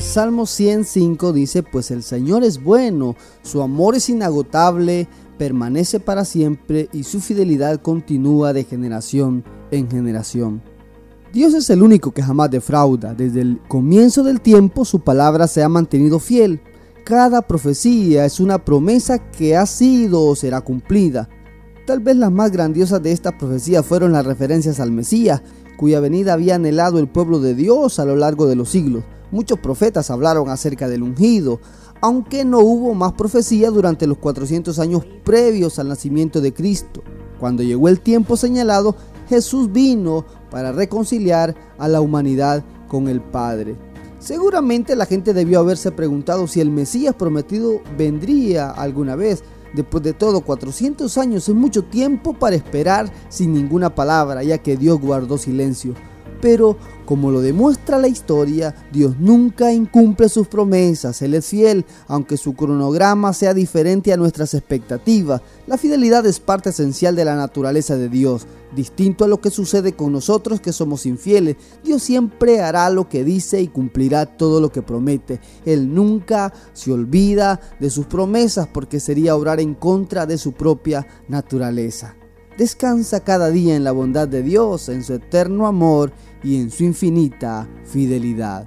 Salmo 105 dice, pues el Señor es bueno, su amor es inagotable, permanece para siempre y su fidelidad continúa de generación en generación. Dios es el único que jamás defrauda. Desde el comienzo del tiempo su palabra se ha mantenido fiel. Cada profecía es una promesa que ha sido o será cumplida. Tal vez las más grandiosas de estas profecías fueron las referencias al Mesías, cuya venida había anhelado el pueblo de Dios a lo largo de los siglos. Muchos profetas hablaron acerca del ungido, aunque no hubo más profecía durante los 400 años previos al nacimiento de Cristo. Cuando llegó el tiempo señalado, Jesús vino para reconciliar a la humanidad con el Padre. Seguramente la gente debió haberse preguntado si el Mesías prometido vendría alguna vez. Después de todo, 400 años es mucho tiempo para esperar sin ninguna palabra, ya que Dios guardó silencio. Pero, como lo demuestra la historia, Dios nunca incumple sus promesas, Él es fiel, aunque su cronograma sea diferente a nuestras expectativas. La fidelidad es parte esencial de la naturaleza de Dios, distinto a lo que sucede con nosotros que somos infieles. Dios siempre hará lo que dice y cumplirá todo lo que promete. Él nunca se olvida de sus promesas porque sería obrar en contra de su propia naturaleza. Descansa cada día en la bondad de Dios, en su eterno amor y en su infinita fidelidad.